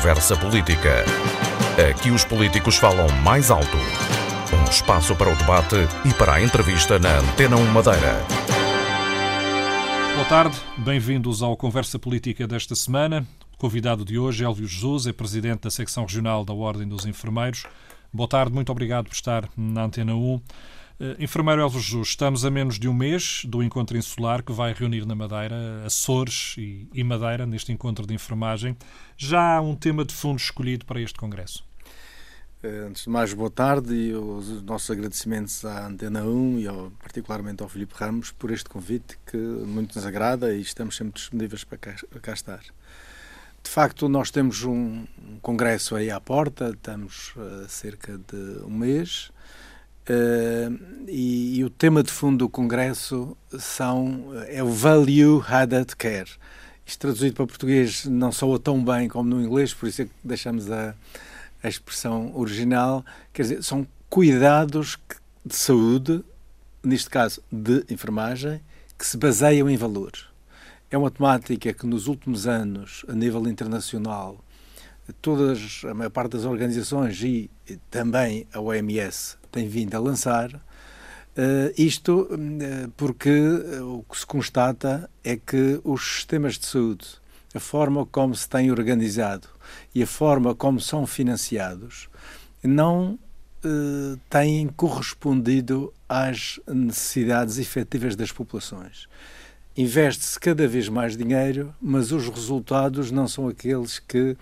Conversa Política. Aqui os políticos falam mais alto. Um espaço para o debate e para a entrevista na Antena 1 Madeira. Boa tarde, bem-vindos ao Conversa Política desta semana. O convidado de hoje, Elvio Jesus, é presidente da secção regional da Ordem dos Enfermeiros. Boa tarde, muito obrigado por estar na Antena 1. Enfermeiro Elvio Jesus, estamos a menos de um mês do encontro insular que vai reunir na Madeira Açores e, Madeira, neste encontro de enfermagem. Já há um tema de fundo escolhido para este congresso? Uh, antes de mais, boa tarde e os nossos agradecimentos à Antena 1 e ao, particularmente ao Filipe Ramos por este convite que muito nos agrada e estamos sempre disponíveis para cá, para cá estar. De facto, nós temos um, congresso aí à porta, estamos há uh, cerca de um mês Uh, e, e, o tema de fundo do Congresso são, é o Value Added Care. Isto traduzido para português não soa tão bem como no inglês, por isso é que deixamos a, a expressão original. Quer dizer, são cuidados de saúde, neste caso de enfermagem, que se baseiam em valores. É uma temática que nos últimos anos, a nível internacional, todas, a maior parte das organizações e também a OMS tem vindo a lançar. Uh, isto uh, porque uh, o que se constata é que os sistemas de saúde, a forma como se têm organizado e a forma como são financiados, não têm correspondido às necessidades efetivas das populações. Investe-se cada vez mais dinheiro, mas os resultados não são aqueles que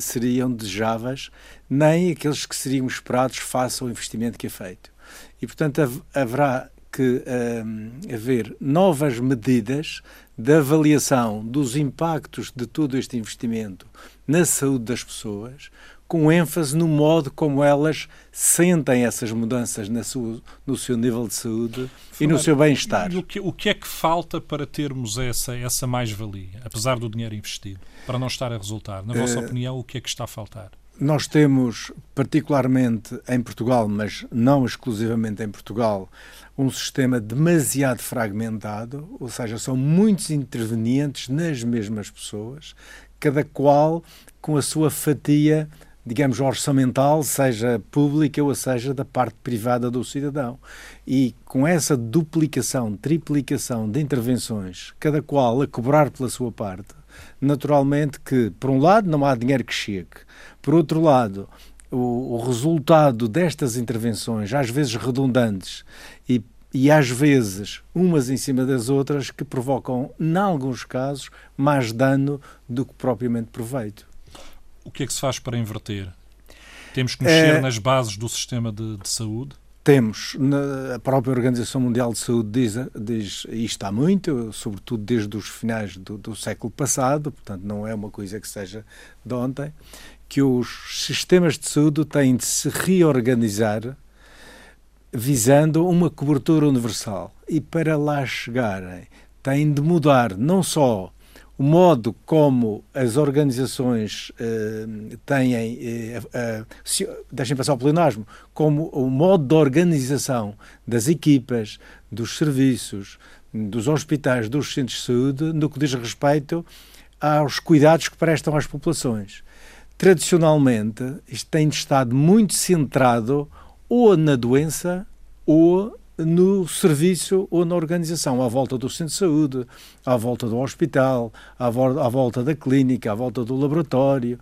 seriam desejáveis, nem aqueles que seriam esperados face ao investimento que é feito. E, portanto, haverá que um, haver novas medidas de avaliação dos impactos de todo este investimento na saúde das pessoas, com ênfase no modo como elas sentem essas mudanças sua, no seu nível de saúde e no seu bem-estar. O que, o que é que falta para termos essa, essa mais-valia, apesar do dinheiro investido, para não estar a resultar? Na vossa uh, opinião, o que é que está a faltar? Nós temos, particularmente em Portugal, mas não exclusivamente em Portugal, um sistema demasiado fragmentado, ou seja, são muitos intervenientes nas mesmas pessoas, cada qual com a sua fatia digamos, orçamental, seja pública ou seja da parte privada do cidadão. E com essa duplicação, triplicação de intervenções, cada qual a cobrar pela sua parte, naturalmente que, por um lado, não há dinheiro que chegue, por outro lado, o, o resultado destas intervenções, às vezes redundantes e e às vezes umas em cima das outras que provocam, em alguns casos, mais dano do que propriamente proveito o que é que se faz para inverter? Temos que mexer é, nas bases do sistema de, de saúde? Temos. a própria Organização Mundial de Saúde diz, diz isto há muito, sobretudo desde os finais do, do século passado, portanto não é uma coisa que seja de ontem, que os sistemas de saúde têm de se reorganizar visando uma cobertura universal. E para lá chegarem, têm de mudar não só o modo como as organizações uh, têm, uh, uh, deixem passar o pleonasmo, como o modo de organização das equipas, dos serviços, dos hospitais, dos centros de saúde, no que diz respeito aos cuidados que prestam às populações. Tradicionalmente, isto tem estado muito centrado ou na doença ou no serviço ou na organização, à volta do centro de saúde, à volta do hospital, à, vo à volta da clínica, à volta do laboratório.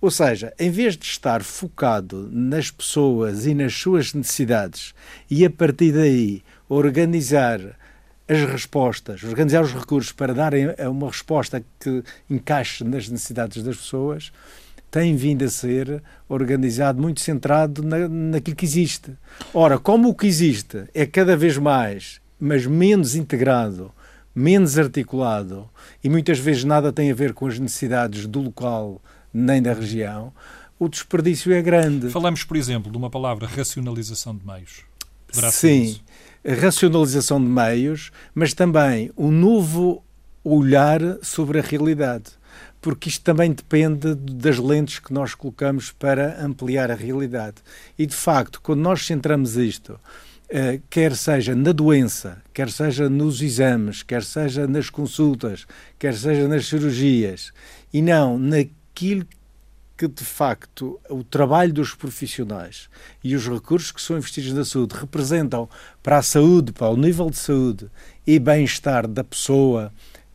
Ou seja, em vez de estar focado nas pessoas e nas suas necessidades e a partir daí organizar as respostas, organizar os recursos para darem uma resposta que encaixe nas necessidades das pessoas, tem vindo a ser organizado muito centrado na, naquilo que existe. Ora, como o que existe é cada vez mais, mas menos integrado, menos articulado e muitas vezes nada tem a ver com as necessidades do local nem da região, o desperdício é grande. Falamos, por exemplo, de uma palavra racionalização de meios. Poderá Sim, racionalização de meios, mas também um novo olhar sobre a realidade porque isto também depende das lentes que nós colocamos para ampliar a realidade. E de facto, quando nós centramos isto, eh, quer seja na doença, quer seja nos exames, quer seja nas consultas, quer seja nas cirurgias, e não naquilo que, de facto, o trabalho dos profissionais e os recursos que são investidos na saúde representam para a saúde, para o nível de saúde e bem-estar da pessoa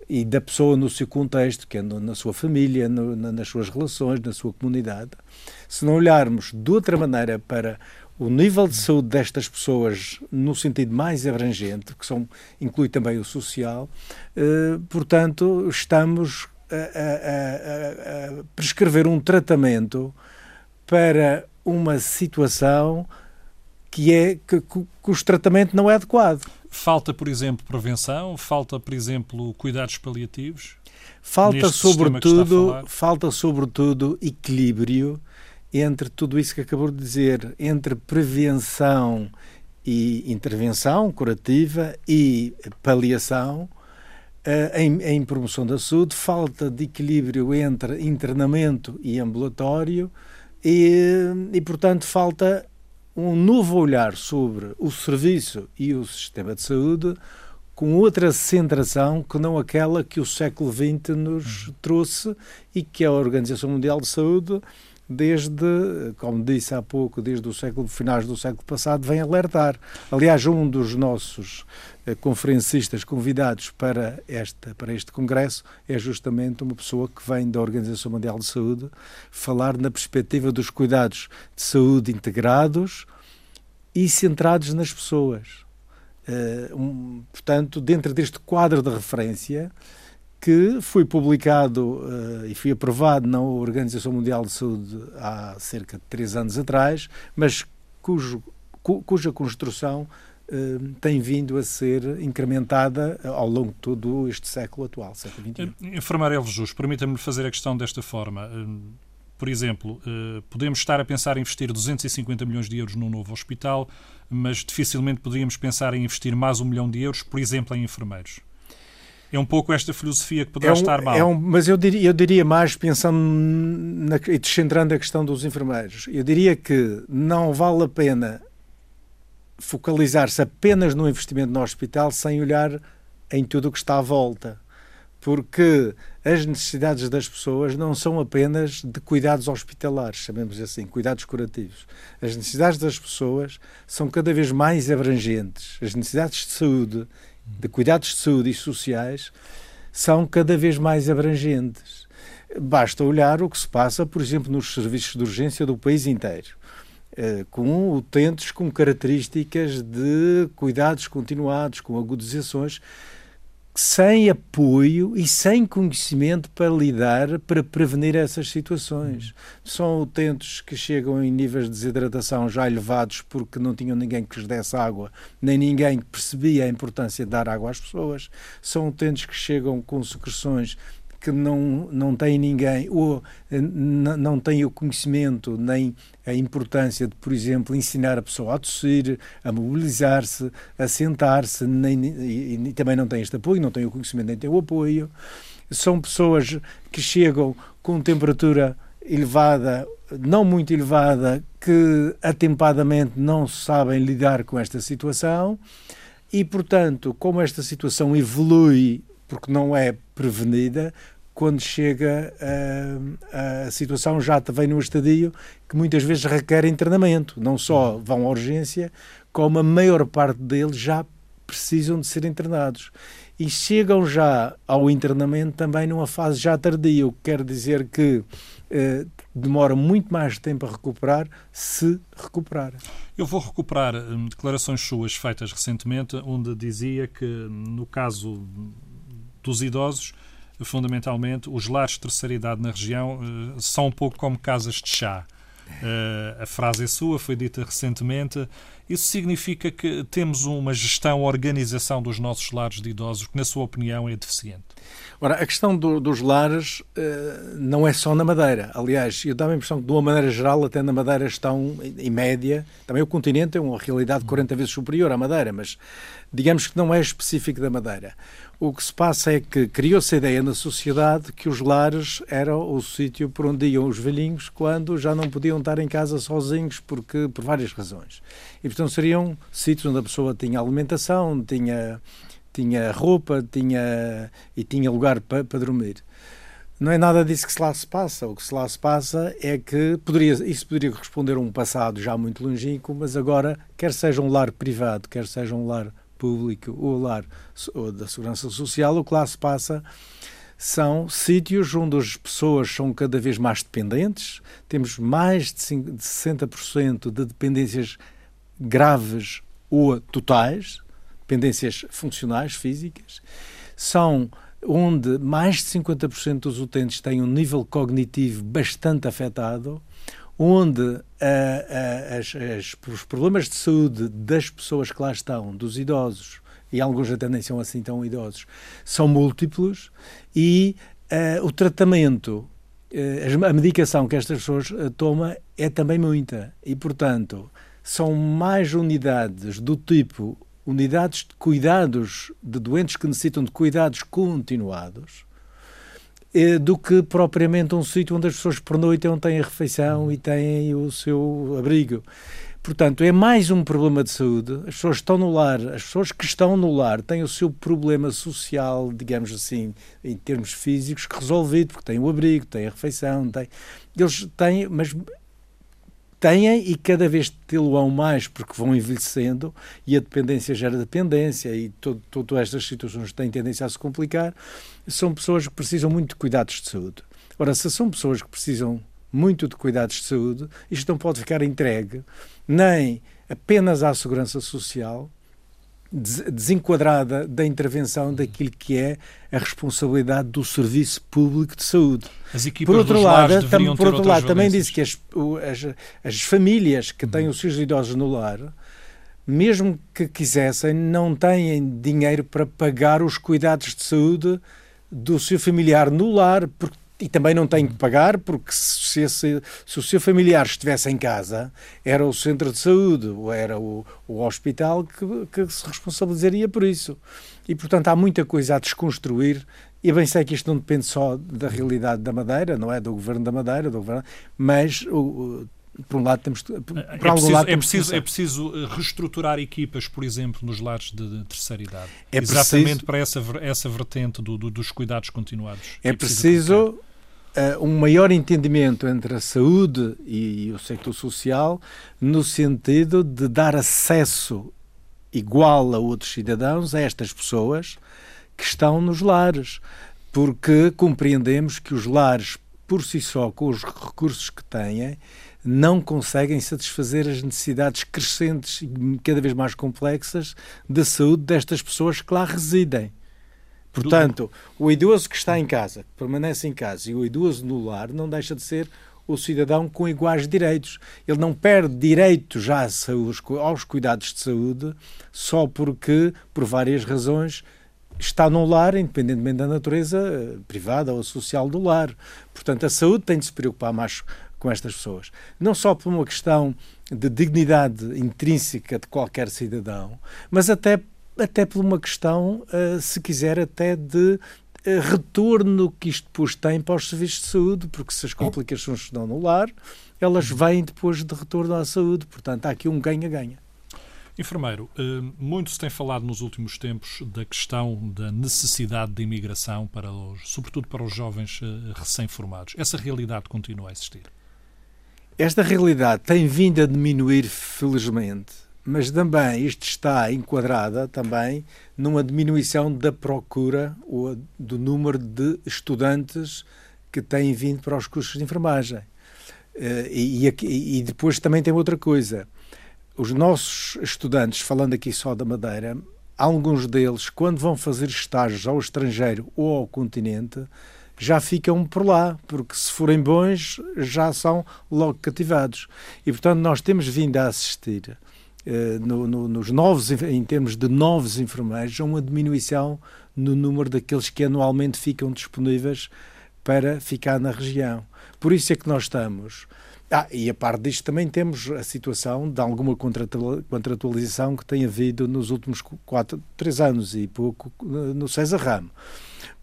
e da pessoa no seu contexto, que é no, na sua família, no, na, nas suas relações, na sua comunidade, se não olharmos de outra maneira para o nível de saúde destas pessoas no sentido mais abrangente, que são, inclui também o social, eh, portanto, estamos a, a, a, prescrever um tratamento para uma situação que é que, cujo tratamento não é adequado. Falta, por exemplo, prevenção, falta, por exemplo, cuidados paliativos. Falta sobretudo, falta sobretudo equilíbrio entre tudo isso que acabou de dizer, entre prevenção e intervenção curativa e paliação, eh, em, em, promoção da saúde, falta de equilíbrio entre internamento e ambulatório e, e, portanto, falta um novo olhar sobre o serviço e o sistema de saúde com outra centração que não aquela que o século XX nos trouxe e que a Organização Mundial de Saúde desde, como disse há pouco, desde o século finais do século passado, vem alertar. Aliás, um dos nossos eh, conferencistas convidados para, esta, para este congresso é justamente uma pessoa que vem da Organização Mundial de Saúde falar na perspectiva dos cuidados de saúde integrados e centrados nas pessoas. Uh, um, portanto, dentro deste quadro de referência, que foi publicado uh, e foi aprovado na Organização Mundial de Saúde há cerca de três anos atrás, mas cujo, cu, cuja construção uh, tem vindo a ser incrementada ao longo de todo este século atual, século XXI. Enfermeiro Elves Jus, permita-me fazer a questão desta forma. Por exemplo, podemos estar a pensar em investir 250 milhões de euros num novo hospital, mas dificilmente poderíamos pensar em investir mais um milhão de euros, por exemplo, em enfermeiros. É um pouco esta filosofia que poderá é um, estar mal. É um, mas eu diria, eu diria mais, pensando na, e descentrando a questão dos enfermeiros, eu diria que não vale a pena focalizar-se apenas no investimento no hospital sem olhar em tudo o que está à volta. Porque as necessidades das pessoas não são apenas de cuidados hospitalares, chamemos assim, cuidados curativos. As necessidades das pessoas são cada vez mais abrangentes. As necessidades de saúde de cuidados de saúde e sociais são cada vez mais abrangentes. Basta olhar o que se passa, por exemplo, nos serviços de urgência do país inteiro, eh, com utentes com características de cuidados continuados, com agudizações sem apoio e sem conhecimento para lidar, para prevenir essas situações. São utentes que chegam em níveis de desidratação já elevados porque não tinham ninguém que lhes desse água, nem ninguém que percebia a importância de dar água às pessoas. São utentes que chegam com secreções que não, não tem ninguém, ou eh, não tem o conhecimento nem a importância de, por exemplo, ensinar a pessoa a tossir, a mobilizar-se, a sentar-se, nem, e, e, também não tem este apoio, não tem o conhecimento nem tem o apoio. São pessoas que chegam com temperatura elevada, não muito elevada, que atempadamente não sabem lidar com esta situação e, portanto, como esta situação evolui porque não é prevenida, quando chega a, a situação já vem num estadio que muitas vezes requer internamento. Não só uhum. vão à urgência, como a maior parte deles já precisam de ser internados. E chegam já ao internamento também numa fase já tardia, o que quer dizer que eh, demora muito mais tempo a recuperar, se recuperar. Eu vou recuperar hum, declarações suas feitas recentemente, onde dizia que, no caso dos idosos, fundamentalmente, os lares de terceira idade na região uh, são um pouco como casas de chá. Uh, a frase é sua, foi dita recentemente. Isso significa que temos uma gestão, organização dos nossos lares de idosos que, na sua opinião, é deficiente? Ora, a questão do, dos lares uh, não é só na Madeira. Aliás, eu dá a impressão que, de uma maneira geral, até na Madeira estão, em média, também o continente é uma realidade 40 vezes superior à Madeira, mas digamos que não é específico da Madeira. O que se passa é que criou-se a ideia na sociedade que os lares eram o sítio por onde iam os velhinhos quando já não podiam estar em casa sozinhos porque, por várias razões. E, portanto, seriam sítios onde a pessoa tinha alimentação, tinha, tinha roupa tinha, e tinha lugar para, para dormir. Não é nada disso que se lá se passa. O que se lá se passa é que poderia, isso poderia corresponder a um passado já muito longínquo, mas agora, quer seja um lar privado, quer seja um lar público ou lar ou da segurança social, o que lá se passa são sítios onde as pessoas são cada vez mais dependentes. Temos mais de 60% de dependências graves ou totais, dependências funcionais, físicas. São onde mais de 50% dos utentes têm um nível cognitivo bastante afetado, onde uh, uh, as, as, os problemas de saúde das pessoas que lá estão, dos idosos, e alguns até nem são assim tão idosos, são múltiplos e uh, o tratamento, a medicação que estas pessoas tomam é também muita. E, portanto, são mais unidades do tipo unidades de cuidados de doentes que necessitam de cuidados continuados eh, do que propriamente um sítio onde as pessoas pernoitam, têm a refeição e têm o seu abrigo. Portanto, é mais um problema de saúde. As pessoas estão no lar, as pessoas que estão no lar têm o seu problema social, digamos assim, em termos físicos, resolvido, porque têm o abrigo, têm a refeição, têm. Eles têm, mas têm e cada vez tê-lo-ão mais porque vão envelhecendo e a dependência gera dependência e todas estas situações têm tendência a se complicar, são pessoas que precisam muito de cuidados de saúde. Ora, se são pessoas que precisam muito de cuidados de saúde, isto não pode ficar entregue nem apenas à segurança social, desenquadrada da intervenção daquilo que é a responsabilidade do serviço público de saúde. Por outro lado, tam, por outro lado também disse que as, as, as famílias que têm os seus idosos no lar, mesmo que quisessem, não têm dinheiro para pagar os cuidados de saúde do seu familiar no lar, porque e também não tem que pagar, porque se, esse, se, o seu familiar estivesse em casa, era o centro de saúde ou era o, o hospital que, que, se responsabilizaria por isso. E, portanto, há muita coisa a desconstruir. E bem sei que isto não depende só da realidade da Madeira, não é? Do governo da Madeira, do governo, mas o, por um lado temos por é preciso, lado, é, preciso, é preciso eh, reestruturar equipas, por exemplo, nos lares de, terceira idade. É Exatamente preciso, para essa, essa vertente do, do, dos cuidados continuados. É, é preciso, preciso uh, um maior entendimento entre a saúde e, e o sector social no sentido de dar acesso igual a outros cidadãos a estas pessoas que estão nos lares, porque compreendemos que os lares por si só, com os recursos que têm, não conseguem satisfazer as necessidades crescentes e cada vez mais complexas de saúde destas pessoas que lá residem. Portanto, o idoso que está em casa, que permanece em casa, e o idoso no lar, não deixa de ser o cidadão com iguais direitos. Ele não perde direito já aos cuidados de saúde só porque, por várias razões, está num lar, independentemente da natureza eh, privada ou social do lar. Portanto, a saúde tem de se preocupar mais com estas pessoas. Não só por uma questão de dignidade intrínseca de qualquer cidadão, mas até até por uma questão, uh, se quiser, até de uh, retorno que isto depois tem para os serviços de saúde, porque se as complicações estão no lar, elas vêm depois de retorno à saúde. Portanto, há aqui um ganha-ganha. Enfermeiro, eh, muito se tem falado nos últimos tempos da questão da necessidade de imigração, para os, sobretudo para os jovens recém-formados. Essa realidade continua a existir? Esta realidade tem vindo a diminuir, felizmente mas também isto está enquadrada também numa diminuição da procura ou do número de estudantes que têm vindo para os cursos de enfermagem. Eh, e, e, e depois também tem outra coisa. Os nossos estudantes, falando aqui só da Madeira, alguns deles, quando vão fazer estágios ao estrangeiro ou ao continente, já ficam por lá, porque se forem bons, já são logo cativados. E, portanto, nós temos vindo a assistir no, no, nos novos, em termos de novos enfermeiros, uma diminuição no número daqueles que anualmente ficam disponíveis para ficar na região. Por isso é que nós estamos. Ah, e a parte disto também temos a situação de alguma contratualização que tem havido nos últimos quatro, três anos e pouco eh, no César Ramo.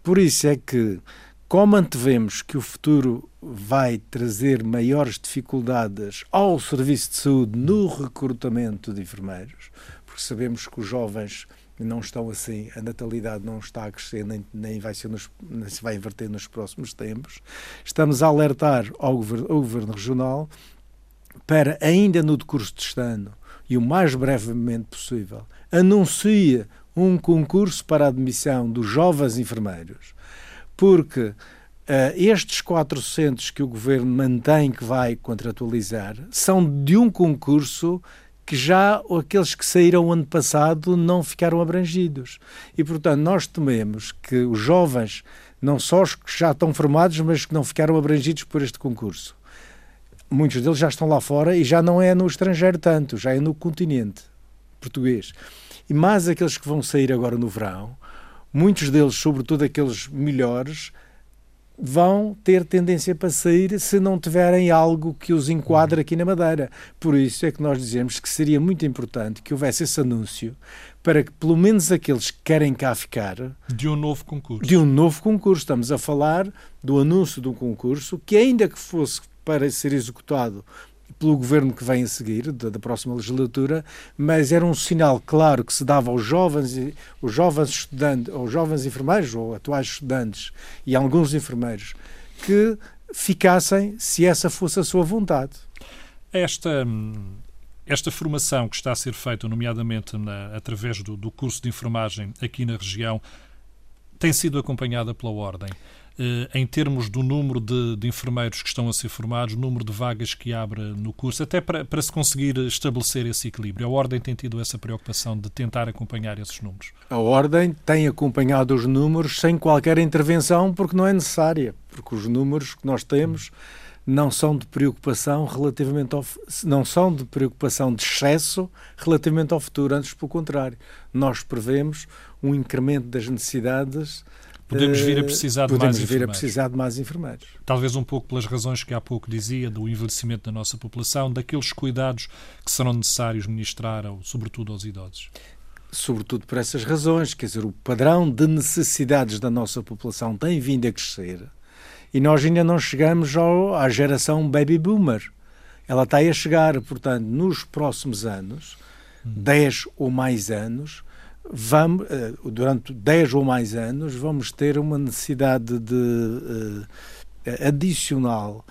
Por isso é que como antevemos que o futuro vai trazer maiores dificuldades ao serviço de saúde no recrutamento de enfermeiros, porque sabemos que os jovens não estão assim, a natalidade não está a crescer, nem, nem vai ser nos, nem se vai inverter nos próximos tempos. Estamos a alertar ao governo, ao governo regional para, ainda no decurso deste ano, e o mais brevemente possível, anuncie um concurso para a admissão dos jovens enfermeiros, porque uh, estes 400 que o governo mantém que vai contratualizar são de um concurso que já aqueles que saíram ano passado não ficaram abrangidos. E, portanto, nós tememos que os jovens, não só os que já estão formados, mas que não ficaram abrangidos por este concurso, muitos deles já estão lá fora e já não é no estrangeiro tanto, já é no continente português. E mais aqueles que vão sair agora no verão, muitos deles, sobretudo aqueles melhores, vão ter tendência para sair se não tiverem algo que os enquadre aqui na Madeira. Por isso é que nós dizemos que seria muito importante que houvesse esse anúncio para que pelo menos aqueles que querem cá ficar de um novo concurso. De um novo concurso. Estamos a falar do anúncio de um concurso que ainda que fosse para ser executado pelo governo que vem a seguir, da, da, próxima legislatura, mas era um sinal claro que se dava aos jovens, os jovens estudantes, aos jovens enfermeiros, ou atuais estudantes, e alguns enfermeiros, que ficassem se essa fosse a sua vontade. Esta, esta formação que está a ser feita, nomeadamente na, através do, do curso de enfermagem aqui na região, tem sido acompanhada pela Ordem. Eh, em termos do número de, de, enfermeiros que estão a ser formados, número de vagas que abre no curso, até para, para se conseguir estabelecer esse equilíbrio. A Ordem tem tido essa preocupação de tentar acompanhar esses números? A Ordem tem acompanhado os números sem qualquer intervenção, porque não é necessária, porque os números que nós temos não são de preocupação relativamente ao, não são de preocupação de excesso relativamente ao futuro, antes pelo contrário. Nós prevemos um incremento das necessidades Podemos vir a precisar de mais vir a precisar de mais enfermeiros. Talvez um pouco pelas razões que há pouco dizia, do envelhecimento da nossa população, daqueles cuidados que serão necessários ministrar, ao, sobretudo aos idosos. Sobretudo por essas razões, quer dizer, o padrão de necessidades da nossa população tem vindo a crescer e nós ainda não chegamos ao, à geração baby boomer. Ela está a chegar, portanto, nos próximos anos, hum. 10 ou mais anos, vamos, eh, durante 10 ou mais anos, vamos ter uma necessidade de uh, adicional,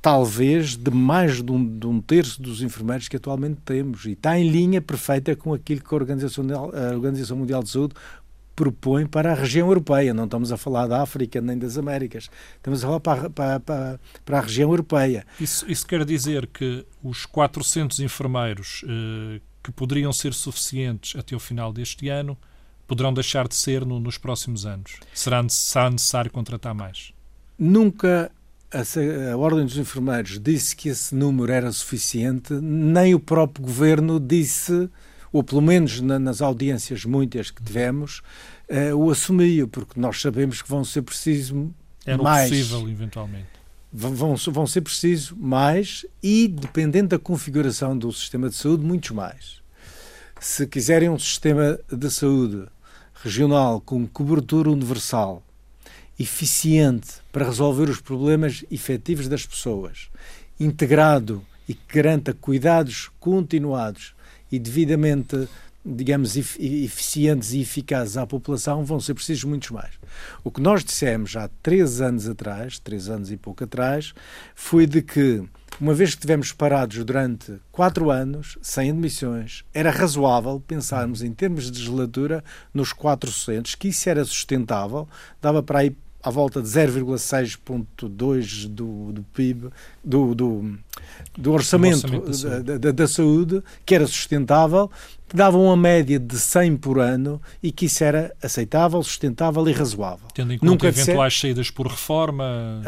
talvez, de mais de um, de um, terço dos enfermeiros que atualmente temos. E está em linha perfeita com aquilo que a Organização, a Organização Mundial de Saúde propõe para a região europeia. Não estamos a falar da África nem das Américas. Estamos a falar para, para, para, para a região europeia. Isso, isso quer dizer que os 400 enfermeiros eh, que poderiam ser suficientes até o final deste ano poderão deixar de ser no, nos próximos anos? Será, será necessário contratar mais? Nunca a, a, Ordem dos Enfermeiros disse que esse número era suficiente, nem o próprio governo disse, ou pelo menos na, nas audiências muitas que tivemos, uh, o assumiu, porque nós sabemos que vão ser preciso era mais. possível, eventualmente vão, vão ser precisos mais e, dependendo da configuração do sistema de saúde, muitos mais. Se quiserem um sistema de saúde regional com cobertura universal, eficiente para resolver os problemas efetivos das pessoas, integrado e que garanta cuidados continuados e devidamente digamos, eficientes e eficazes à população, vão ser precisos muitos mais. O que nós dissemos há três anos atrás, três anos e pouco atrás, foi de que, uma vez que tivemos parados durante quatro anos, sem admissões, era razoável pensarmos em termos de legislatura nos 400, que isso era sustentável, dava para ir à volta de 0,6,2% do, do PIB, do, do, do orçamento, orçamento da, saúde. Da, da, da, saúde, que era sustentável, que dava uma média de 100 por ano e que isso era aceitável, sustentável e razoável. Tendo em conta Nunca eventuais ser... saídas por reforma...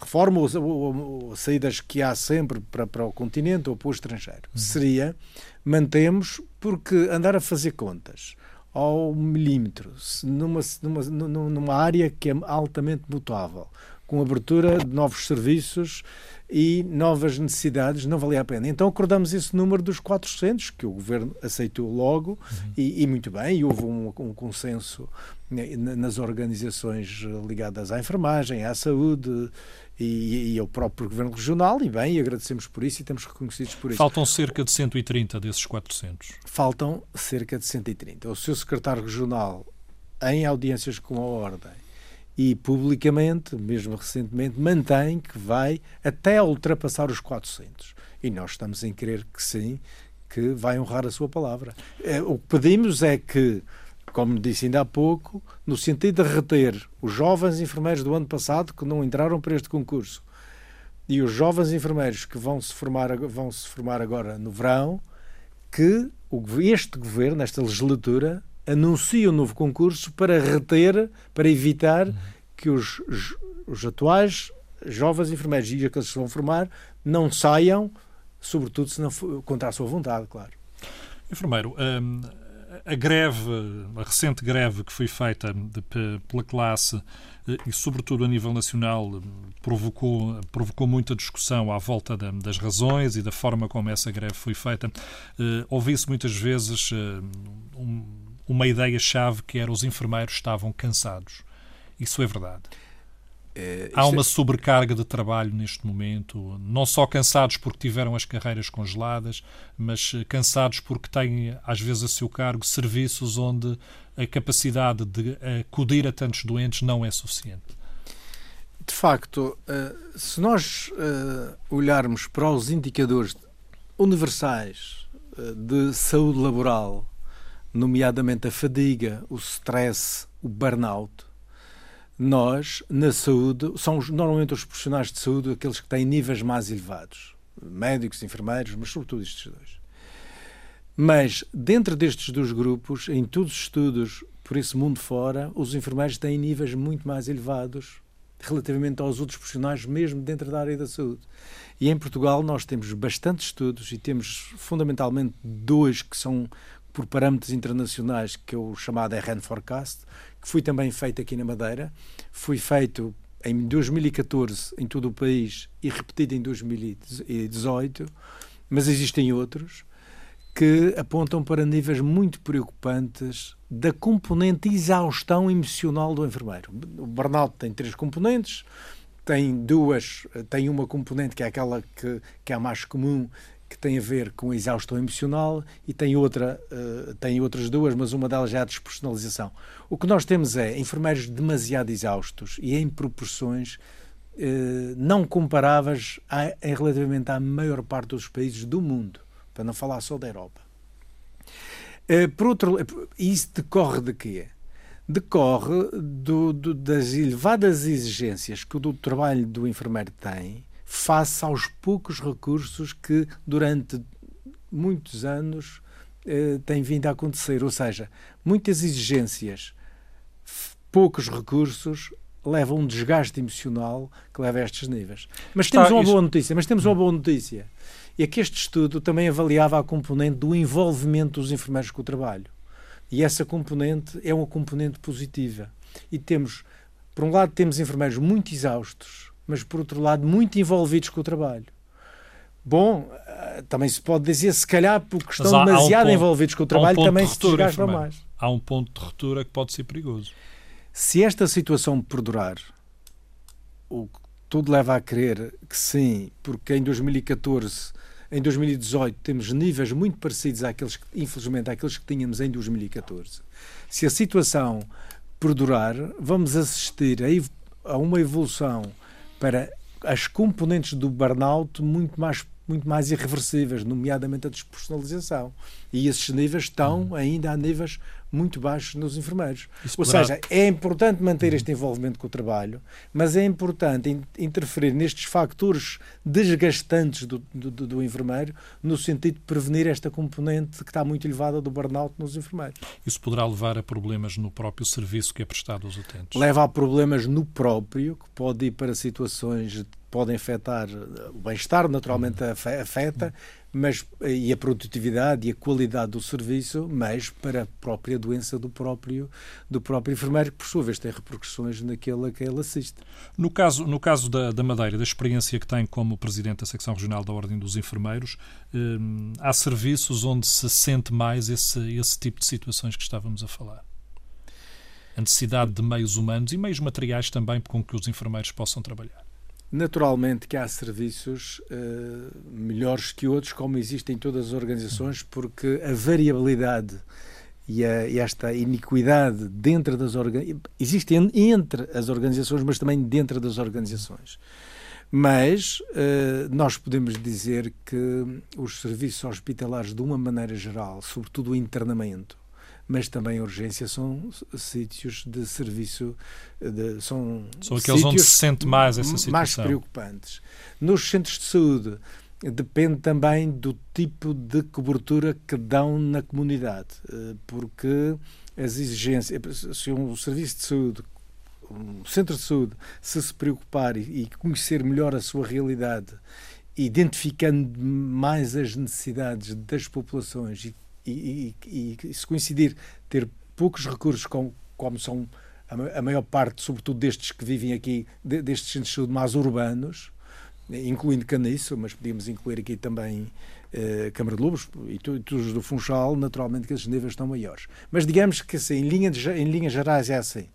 Reforma ou, ou, ou, saídas que há sempre para, para o continente ou para o estrangeiro. Uhum. Seria, mantemos, porque andar a fazer contas ao milímetro, numa, numa, numa área que é altamente mutável, com abertura de novos serviços e novas necessidades, não valia a pena. Então acordamos esse número dos 400, que o Governo aceitou logo, uhum. e, e, muito bem, e houve um, um consenso né, nas organizações ligadas à enfermagem, à saúde e, e ao próprio Governo Regional, e bem, e agradecemos por isso e estamos reconhecidos por isso. Faltam cerca de 130 desses 400. Faltam cerca de 130. O seu secretário regional, em audiências com a Ordem, e publicamente, mesmo recentemente, mantém que vai até ultrapassar os 400. E nós estamos em crer que sim, que vai honrar a sua palavra. É, o que pedimos é que, como disse ainda há pouco, no sentido de reter os jovens enfermeiros do ano passado que não entraram para este concurso e os jovens enfermeiros que vão se formar, vão -se formar agora no verão, que este governo, esta legislatura, anuncia um novo concurso para reter, para evitar que os, os atuais jovens enfermeiros e aqueles que se vão formar não saiam, sobretudo se não contra a sua vontade, claro. Enfermeiro, hum, a greve, a recente greve que foi feita de, pela classe eh, e, sobretudo, a nível nacional, provocou, provocou muita discussão à volta da, das razões e da forma como essa greve foi feita. Uh, Ouvi-se muitas vezes uh, um, uma ideia-chave que era os enfermeiros estavam cansados. Isso é verdade. É, Há uma é... sobrecarga de trabalho neste momento, não só cansados porque tiveram as carreiras congeladas, mas eh, cansados porque têm, às vezes, a seu cargo serviços onde a capacidade de acudir a tantos doentes não é suficiente. De facto, eh, se nós eh, olharmos para os indicadores universais de saúde laboral nomeadamente a fadiga, o stress, o burnout, nós, na saúde, são normalmente os profissionais de saúde aqueles que têm níveis mais elevados. Médicos, enfermeiros, mas sobretudo estes dois. Mas, dentro destes dois grupos, em todos os estudos por esse mundo fora, os enfermeiros têm níveis muito mais elevados relativamente aos outros profissionais, mesmo dentro da área da saúde. E em Portugal nós temos bastantes estudos e temos fundamentalmente dois que são por parâmetros internacionais, que é o chamado RN Forecast, que foi também feito aqui na Madeira. Foi feito em 2014 em todo o país e repetido em 2018, mas existem outros que apontam para níveis muito preocupantes da componente exaustão emocional do enfermeiro. O burnout tem três componentes, tem duas, tem uma componente que é aquela que, que é a mais comum, que tem a ver com a exaustão emocional e tem outra, uh, tem outras duas, mas uma delas é a despersonalização. O que nós temos é enfermeiros demasiado exaustos e em proporções uh, não comparáveis a, em relativamente à maior parte dos países do mundo, para não falar só da Europa. Uh, por outro isso decorre de quê? Decorre do, do, das elevadas exigências que o trabalho do enfermeiro tem face aos poucos recursos que durante muitos anos eh, têm vindo a acontecer. Ou seja, muitas exigências, poucos recursos levam um desgaste emocional que leva a estes níveis. Mas temos uma boa notícia, mas temos uma boa notícia. E é que este estudo também avaliava a componente do envolvimento dos enfermeiros com o trabalho. E essa componente é uma componente positiva. E temos, por um lado, temos enfermeiros muito exaustos, mas por outro lado muito envolvidos com o trabalho. Bom, eh, também se pode dizer, se calhar porque estão há, demasiado há um ponto, envolvidos com o trabalho, um também se desgastam mais. Há um ponto de ruptura que pode ser perigoso. Se esta situação perdurar, o que tudo leva a crer que sim, porque em 2014, em 2018 temos níveis muito parecidos àqueles que, infelizmente, àqueles que tínhamos em 2014. Se a situação perdurar, vamos assistir a, a uma evolução para as componentes do burnout muito mais muito mais irreversíveis, nomeadamente a despersonalização. E esses níveis estão uhum. ainda a níveis muito baixos nos enfermeiros. Isso Ou poderá... seja, é importante manter este envolvimento com o trabalho, mas é importante interferir nestes fatores desgastantes do, do, do, enfermeiro no sentido de prevenir esta componente que está muito elevada do burnout nos enfermeiros. Isso poderá levar a problemas no próprio serviço que é prestado aos utentes? Leva a problemas no próprio, que pode ir para situações podem afetar o bem-estar, naturalmente afeta, mas, e a produtividade e a qualidade do serviço, mas para a própria doença do próprio, do próprio enfermeiro, que por sua vez tem repercussões naquele a que ele assiste. No caso, no caso da, da Madeira, da experiência que tem como Presidente da Secção Regional da Ordem dos Enfermeiros, hum, há serviços onde se sente mais esse, esse tipo de situações que estávamos a falar? A necessidade de meios humanos e meios materiais também com que os enfermeiros possam trabalhar. Naturalmente que há serviços uh, melhores que outros, como existe em todas as organizações, porque a variabilidade e, a, e esta iniquidade dentro das organizações existe entre as organizações, mas também dentro das organizações. Mas uh, nós podemos dizer que os serviços hospitalares, de uma maneira geral, sobretudo o internamento, mas também a urgência são sítios de serviço, de, são, são aqueles onde se sente mais essa situação. Mais preocupantes. Nos centros de saúde, depende também do tipo de cobertura que dão na comunidade, eh, porque as exigências, se um serviço de saúde, um centro de saúde, se se preocupar e conhecer melhor a sua realidade, identificando mais as necessidades das populações e e, e, e, se coincidir ter poucos recursos com, como são a, maior parte, sobretudo destes que vivem aqui, destes centros de saúde mais urbanos, incluindo Caniço, mas podíamos incluir aqui também eh, Câmara de Lobos e todos do Funchal, naturalmente que esses níveis estão maiores. Mas digamos que assim, em, linha de, em linhas gerais é assim.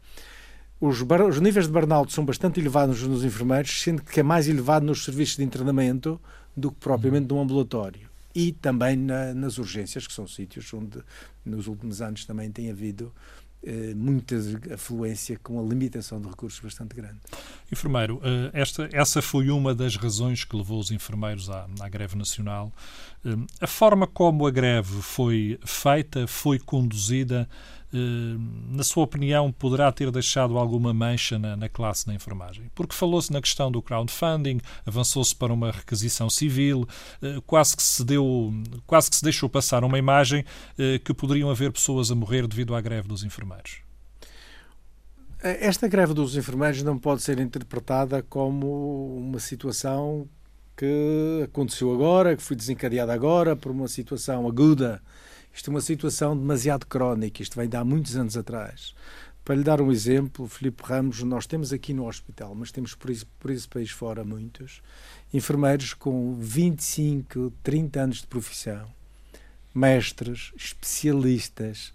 Os, bar, os níveis de burnout são bastante elevados nos enfermeiros, sendo que é mais elevado nos serviços de internamento do que propriamente no ambulatório e também na, nas urgências, que são sítios onde nos últimos anos também tem havido eh, muita afluência com a limitação de recursos bastante grande. Enfermeiro, eh, esta, essa foi uma das razões que levou os enfermeiros à, à greve nacional. Eh, a forma como a greve foi feita, foi conduzida, na sua opinião, poderá ter deixado alguma mancha na, na classe da enfermagem? Porque falou-se na questão do crowdfunding, avançou-se para uma requisição civil, eh, quase que se deu, quase que se deixou passar uma imagem eh, que poderiam haver pessoas a morrer devido à greve dos enfermeiros. Esta greve dos enfermeiros não pode ser interpretada como uma situação que aconteceu agora, que foi desencadeada agora por uma situação aguda isto é uma situação demasiado crónica, isto vem de há muitos anos atrás. Para lhe dar um exemplo, Filipe Ramos, nós temos aqui no hospital, mas temos por, isso, por esse país fora muitos, enfermeiros com 25, 30 anos de profissão, mestres, especialistas,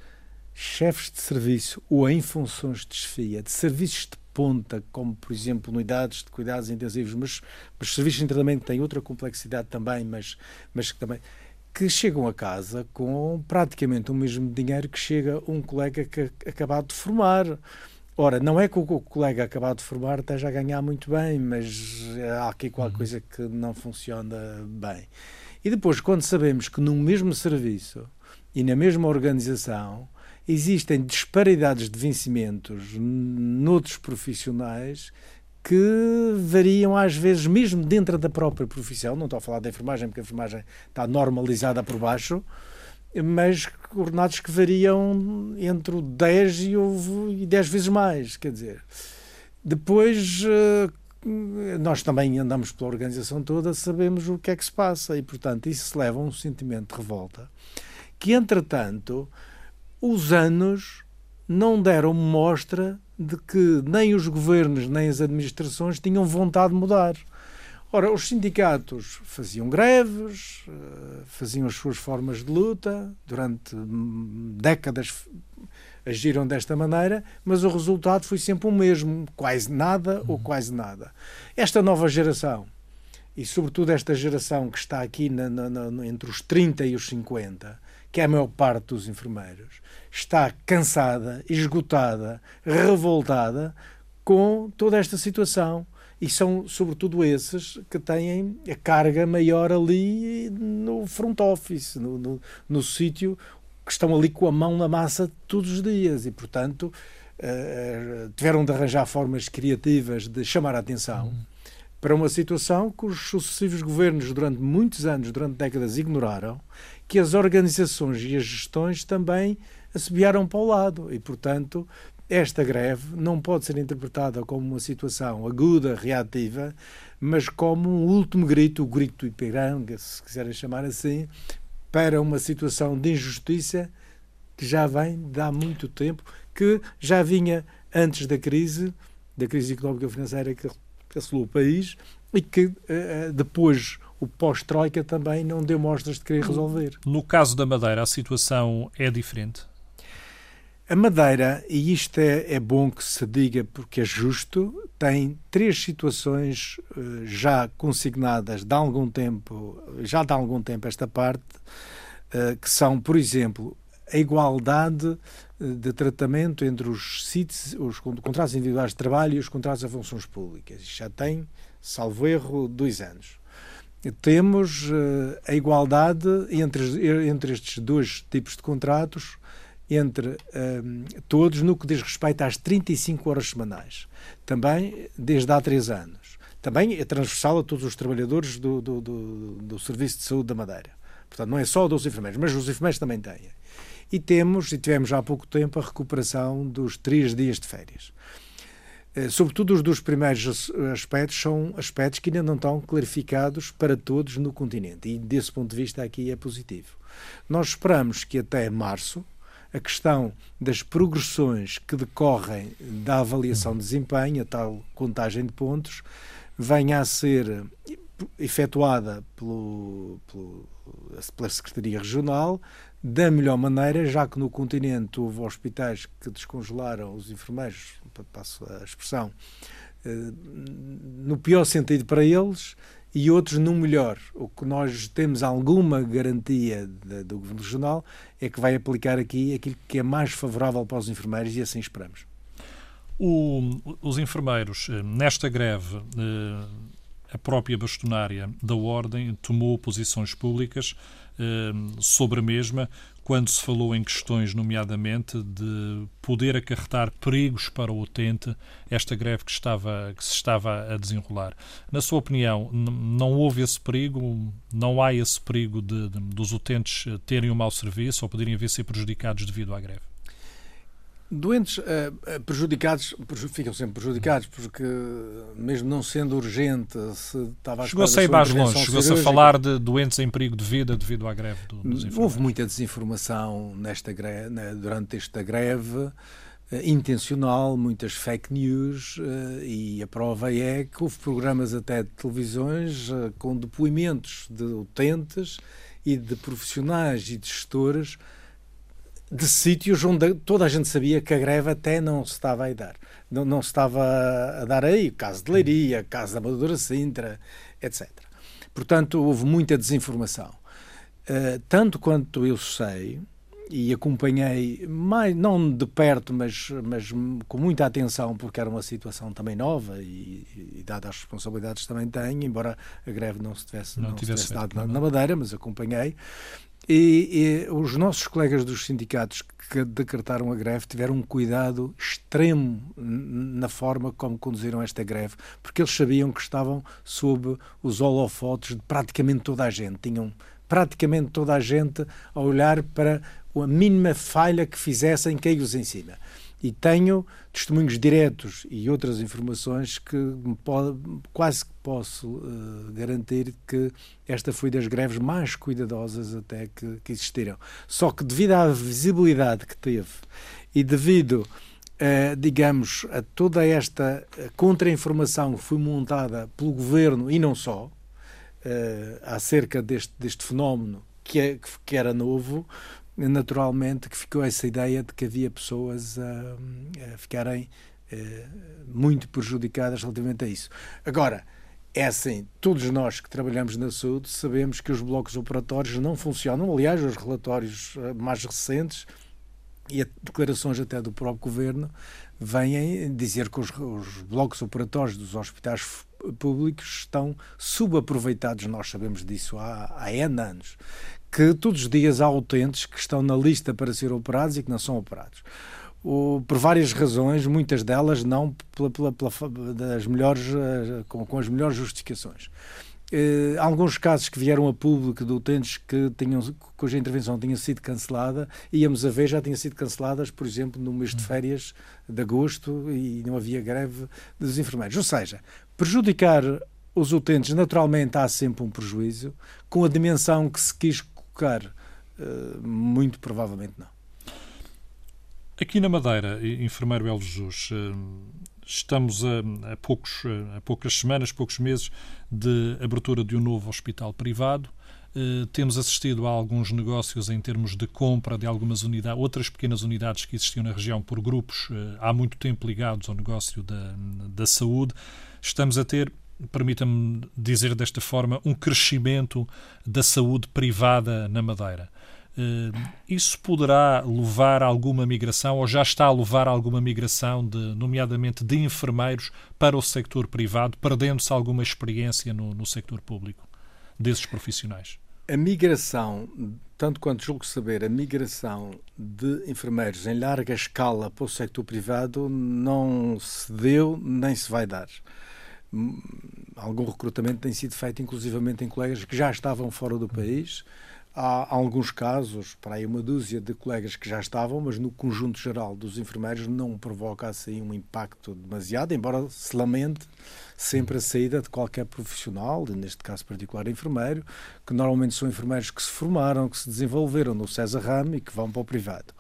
chefes de serviço ou em funções de desfia, de serviços de ponta, como por exemplo unidades de cuidados intensivos, mas, mas serviços de tratamento têm outra complexidade também, mas, mas que também que chegam a casa com praticamente o mesmo dinheiro que chega um colega que acabado de formar. Ora, não é que o colega acabado de formar esteja a ganhar muito bem, mas há aqui qualquer uhum. coisa que não funciona bem. E depois, quando sabemos que num mesmo serviço e na mesma organização existem disparidades de vencimentos noutros profissionais que variam às vezes, mesmo dentro da própria profissão, não estou a falar da enfermagem, porque a enfermagem está normalizada por baixo, mas ordenados que variam entre o 10 e, o, e 10 vezes mais, quer dizer. Depois, eh, nós também andamos pela organização toda, sabemos o que é que se passa e, portanto, isso leva a um sentimento de revolta que, entretanto, os anos não deram mostra de que nem os governos nem as administrações tinham vontade de mudar. Ora, os sindicatos faziam greves, eh, faziam as suas formas de luta, durante décadas agiram desta maneira, mas o resultado foi sempre o mesmo, quase nada ou quase nada. Esta nova geração, e sobretudo esta geração que está aqui na, na, na, entre os 30 e os 50, que a maior parte dos enfermeiros, está cansada, esgotada, revoltada com toda esta situação. E são, sobretudo, esses que têm a carga maior ali no front office, no, no, no sítio que estão ali com a mão na massa todos os dias e, portanto, uh, tiveram de arranjar formas criativas de chamar a atenção. Para uma situação que os sucessivos governos, durante muitos anos, durante décadas, ignoraram, que as organizações e as gestões também assobiaram para o lado. E, portanto, esta greve não pode ser interpretada como uma situação aguda, reativa, mas como um último grito, o grito do Ipiranga, se quiserem chamar assim, para uma situação de injustiça que já vem de há muito tempo, que já vinha antes da crise, da crise económica e financeira que assolou o país e que uh, depois o pós-Troika também não deu mostras de querer resolver. No caso da Madeira, a situação é diferente? A Madeira, e isto é, é bom que se diga porque é justo, tem três situações uh, já consignadas de algum tempo, já de algum tempo esta parte, uh, que são, por exemplo, a igualdade de tratamento entre os, CITES, os contratos individuais de trabalho e os contratos a funções públicas. Isto já tem, salvo erro, dois anos temos uh, a igualdade entre, entre estes dois tipos de contratos, entre uh, todos, no que diz respeito às 35 horas semanais. Também desde há três anos. Também é transversal a todos os trabalhadores do, do, do, do Serviço de Saúde da Madeira. Portanto, não é só dos enfermeiros, mas os enfermeiros também têm. E temos, e tivemos há pouco tempo, a recuperação dos três dias de férias. Eh, sobretudo os dos primeiros aspectos são aspectos que ainda não estão clarificados para todos no continente e desse ponto de vista aqui é positivo. Nós esperamos que até março a questão das progressões que decorrem da avaliação de desempenho, a tal contagem de pontos, venha a ser efetuada pelo, pelo, pela Secretaria Regional da melhor maneira, já que no continente houve hospitais que descongelaram os enfermeiros, passo a expressão, eh, no pior sentido para eles e outros no melhor. O que nós temos alguma garantia do Governo Regional é que vai aplicar aqui aquilo que é mais favorável para os enfermeiros e assim esperamos. O, os enfermeiros, eh, nesta greve, eh, a própria bastonária da Ordem tomou posições públicas sobre a mesma quando se falou em questões, nomeadamente, de poder acarretar perigos para o utente esta greve que, estava, que se estava a desenrolar. Na sua opinião, não houve esse perigo? Não há esse perigo de, de, dos utentes terem um mau serviço ou poderem vir ser prejudicados devido à greve? Doentes uh, prejudicados ficam sempre prejudicados porque, mesmo não sendo urgente, se estava a Chegou-se a ir mais longe, chegou-se a falar de doentes em perigo de vida devido à greve do, dos enfermeiros. Houve muita desinformação nesta greve, durante esta greve, uh, intencional, muitas fake news, uh, e a prova é que houve programas até de televisões com depoimentos de utentes e de profissionais e de gestores de sítios onde toda a gente sabia que a greve até não se estava a dar. Não, não se estava a dar aí, caso de Leiria, caso da Amadora Sintra, etc. Portanto, houve muita desinformação. Uh, tanto quanto eu sei, e acompanhei, mais, não de perto, mas, mas com muita atenção, porque era uma situação também nova e, e dadas as responsabilidades também tenho, embora a greve não se tivesse, não, não tivesse, tivesse dado na, na Madeira, mas acompanhei. E, e, os nossos colegas dos sindicatos que decretaram a greve tiveram um cuidado extremo na forma como conduziram esta greve, porque eles sabiam que estavam sob os holofotes de praticamente toda a gente. Tinham praticamente toda a gente a olhar para a mínima falha que fizessem, caiu-os em cima e tenho testemunhos diretos e outras informações que pode, quase que posso uh, garantir que esta foi das greves mais cuidadosas até que, que existiram. Só que devido à visibilidade que teve e devido, uh, digamos, a toda esta contra-informação que foi montada pelo governo e não só, uh, acerca deste, deste fenómeno que, é, que era novo, naturalmente que ficou essa ideia de que havia pessoas a, a ficarem eh, muito prejudicadas relativamente a isso. Agora, é assim, todos nós que trabalhamos na saúde sabemos que os blocos operatórios não funcionam. Aliás, os relatórios eh, mais recentes e declarações até do próprio governo vêm dizer que os, os blocos operatórios dos hospitais públicos estão subaproveitados. Nós sabemos disso há, há N anos que todos os dias há utentes que estão na lista para ser operados e que não são operados. O, por várias razões, muitas delas não pela, pela, pela, das melhores, eh, com, com, as melhores justificações. Eh, alguns casos que vieram a público de utentes que tinham, cuja intervenção tinha sido cancelada, íamos a ver, já tinham sido canceladas, por exemplo, no mês de hum. férias de agosto e não havia greve dos enfermeiros. Ou seja, prejudicar os utentes, naturalmente há sempre um prejuízo, com a dimensão que se quis colocar, uh, muito provavelmente não. Aqui na Madeira, enfermeiro El Jesus, estamos a, a, poucos, a poucas semanas, poucos meses de abertura de um novo hospital privado. Uh, temos assistido a alguns negócios em termos de compra de algumas unidades, outras pequenas unidades que existiam na região por grupos uh, há muito tempo ligados ao negócio da, da saúde. Estamos a ter, permita-me dizer desta forma, um crescimento da saúde privada na Madeira. Uh, isso poderá levar a alguma migração, ou já está a levar a alguma migração, de, nomeadamente de enfermeiros, para o sector privado, perdendo-se alguma experiência no, no sector público desses profissionais? A migração, tanto quanto julgo saber, a migração de enfermeiros em larga escala para o sector privado não se deu nem se vai dar. Algum recrutamento tem sido feito, inclusivamente em colegas que já estavam fora do país. Há alguns casos, para aí uma dúzia de colegas que já estavam, mas no conjunto geral dos enfermeiros não provoca assim um impacto demasiado, embora se lamente sempre a saída de qualquer profissional, neste caso particular enfermeiro, que normalmente são enfermeiros que se formaram, que se desenvolveram no César Ram e que vão para o privado.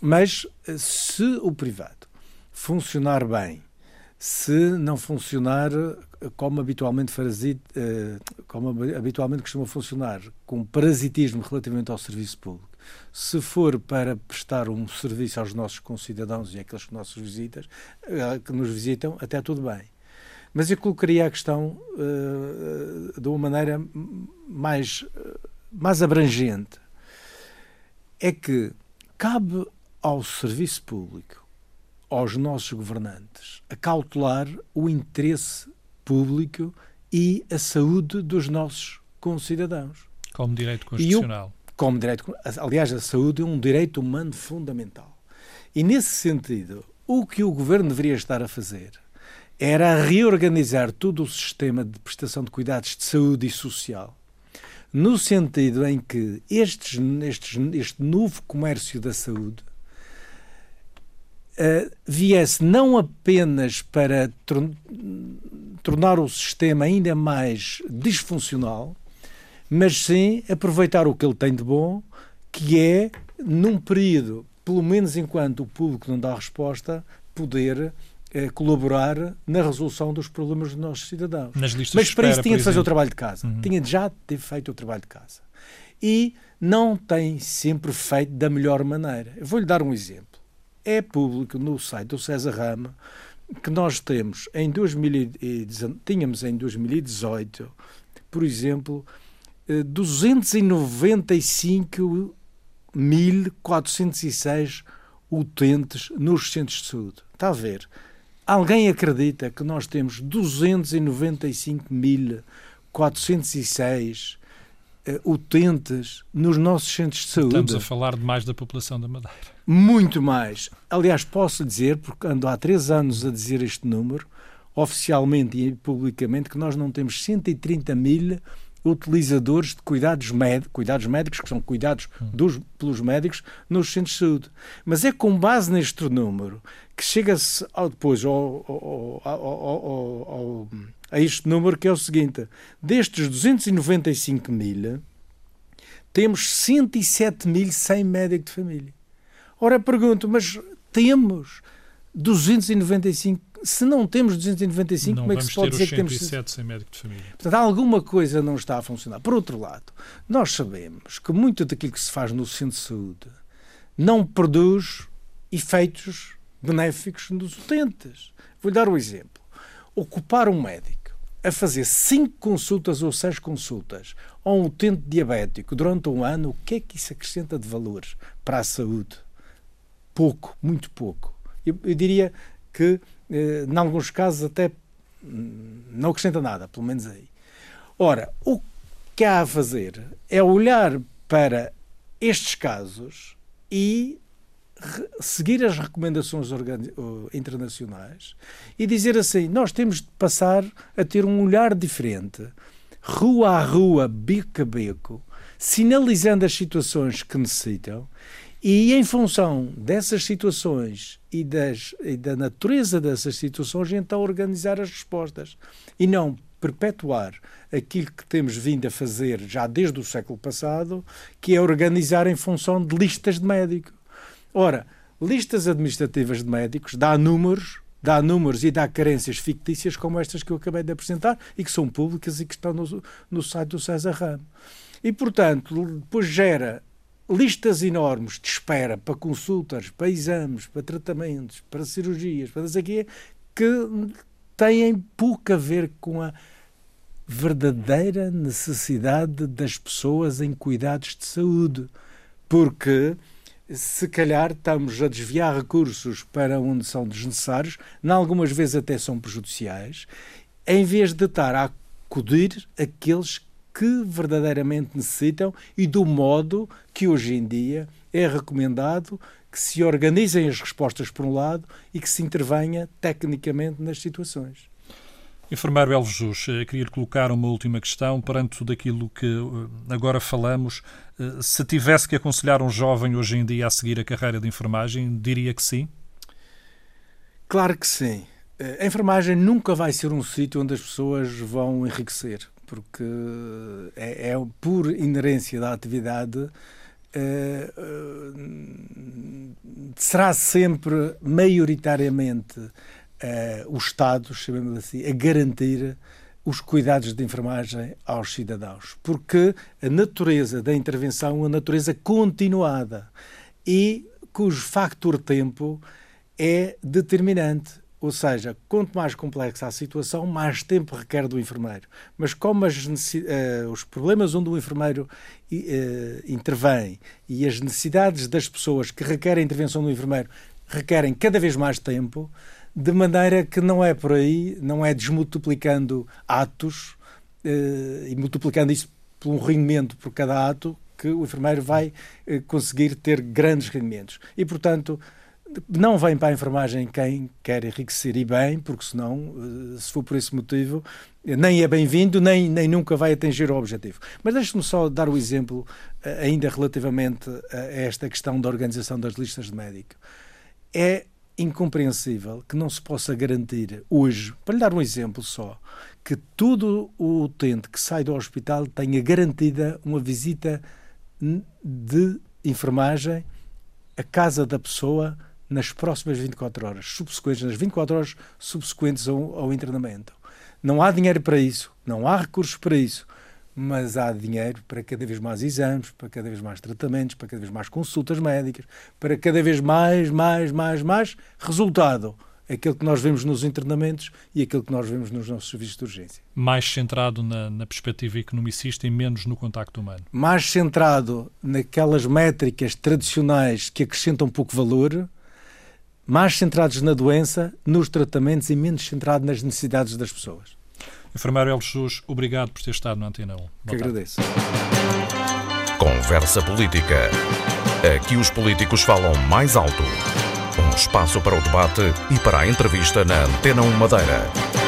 Mas se o privado funcionar bem, se não funcionar como habitualmente, eh, como habitualmente costuma funcionar, com parasitismo relativamente ao serviço público. Se for para prestar um serviço aos nossos concidadãos e àqueles que, nossos visitas, eh, que nos visitam, até tudo bem. Mas eu colocaria a questão de uma maneira mais, mais abrangente. É que cabe ao serviço público, aos nossos governantes, acautelar o interesse público e a saúde dos nossos concidadãos. Como direito constitucional. Eu, como direito, aliás, a saúde é um direito humano fundamental. E nesse sentido, o que o governo deveria estar a fazer era reorganizar todo o sistema de prestação de cuidados de saúde e social, no sentido em que estes, estes, este novo comércio da saúde uh, viesse não apenas para tornar o sistema ainda mais disfuncional, mas sim aproveitar o que ele tem de bom, que é, num período, pelo menos enquanto o público não dá resposta, poder eh, colaborar na resolução dos problemas dos nossos cidadãos. Mas para isso tinha de fazer o trabalho de casa. Uhum. Tinha de já ter feito o trabalho de casa. E não tem sempre feito da melhor maneira. Eu vou-lhe dar um exemplo é público no site do César Rama que nós temos em 2019, tínhamos em 2018, por exemplo, 295.406 utentes nos centros de saúde. Está a ver? Alguém acredita que nós temos 295.406 uh, utentes nos nossos centros de saúde. Estamos a falar de mais da população da Madeira. Muito mais. Aliás, posso dizer, porque ando há três anos a dizer este número, oficialmente e publicamente, que nós não temos 130 mil utilizadores de cuidados médicos, cuidados médicos que são cuidados hum. dos, pelos médicos nos centros de saúde. Mas é com base neste número que chega-se depois ao, ao, ao, a este número que é o seguinte: destes 295 mil, temos 107.100 médicos de família. Ora, pergunto, mas temos 295 se não temos 295, não como é que se pode dizer que temos 107 sem médico de família? Portanto, alguma coisa não está a funcionar. Por outro lado, nós sabemos que muito daquilo que se faz no centro de saúde não produz efeitos benéficos nos utentes. Vou-lhe dar um exemplo. Ocupar um médico a fazer cinco consultas ou seis consultas a um utente diabético durante um ano, o que é que isso acrescenta de valores para a saúde? Pouco, muito pouco. Eu, eu diria que, eh, em alguns casos, até hum, não acrescenta nada, pelo menos aí. Ora, o que há a fazer é olhar para estes casos e seguir as recomendações internacionais e dizer assim: nós temos de passar a ter um olhar diferente, rua a rua, beco a beco, sinalizando as situações que necessitam e, em função dessas situações e, das, e da natureza dessas situações, então organizar as respostas. E não perpetuar aquilo que temos vindo a fazer já desde o século passado, que é organizar em função de listas de médico. Ora, listas administrativas de médicos dá números, dá números e dá carências fictícias como estas que eu acabei de apresentar e que são públicas e que estão no, no site do César Ramo. E, portanto, depois gera listas enormes de espera para consultas, para exames, para tratamentos, para cirurgias, para isso aqui, que têm pouco a ver com a verdadeira necessidade das pessoas em cuidados de saúde. Porque se calhar estamos a desviar recursos para onde são desnecessários, algumas vezes até são prejudiciais, em vez de estar a acudir aqueles que verdadeiramente necessitam e do modo que hoje em dia é recomendado que se organizem as respostas por um lado e que se intervenha tecnicamente nas situações. Enfermeiro Elves Jus, eh, queria colocar uma última questão perante tudo aquilo que eh, agora falamos. Eh, se tivesse que aconselhar um jovem hoje em dia a seguir a carreira de enfermagem, diria que sim? Claro que sim. A enfermagem nunca vai ser um sítio onde as pessoas vão enriquecer, porque é, é por inerência da atividade será sempre maioritariamente o Estado, chamemos assim, a garantir os cuidados de enfermagem aos cidadãos, porque a natureza da intervenção é uma natureza continuada e cujo factor tempo é determinante. Ou seja, quanto mais complexa a situação, mais tempo requer do enfermeiro. Mas como as, uh, os problemas onde o enfermeiro uh, intervém e as necessidades das pessoas que requerem a intervenção do enfermeiro requerem cada vez mais tempo, de maneira que não é por aí, não é desmultiplicando atos uh, e multiplicando isso por um rendimento por cada ato que o enfermeiro vai conseguir ter grandes rendimentos. E, portanto, não vem para a enfermagem quem quer enriquecer e bem, porque senão, eh, se for por esse motivo, nem é bem-vindo, nem, nem nunca vai atingir o objetivo. Mas deixe-me só dar o exemplo, ainda relativamente a esta questão da organização das listas de médico. É incompreensível que não se possa garantir hoje, para lhe dar um exemplo só, que todo o utente que sai do hospital tenha garantida uma visita de enfermagem à casa da pessoa nas próximas 24 horas, subsequentes, nas 24 horas subsequentes ao, ao internamento. Não há dinheiro para isso, não há recursos para isso mas há dinheiro para cada vez mais exames, para cada vez mais tratamentos, para cada vez mais consultas médicas, para cada vez mais, mais, mais, mais resultado. Aquilo que nós vemos nos internamentos e aquilo que nós vemos nos nossos serviços de urgência. Mais centrado na, na perspectiva economicista e menos no contacto humano. Mais centrado naquelas métricas tradicionais que acrescentam pouco valor, mais centrados na doença, nos tratamentos e menos centrado nas necessidades das pessoas. Enfermeiro El Jesus, obrigado por ter estado no Antena 1. Boa que tarde. agradeço. Conversa Política. Aqui os políticos falam mais alto. Um espaço para o debate e para a entrevista na Antena 1 Madeira.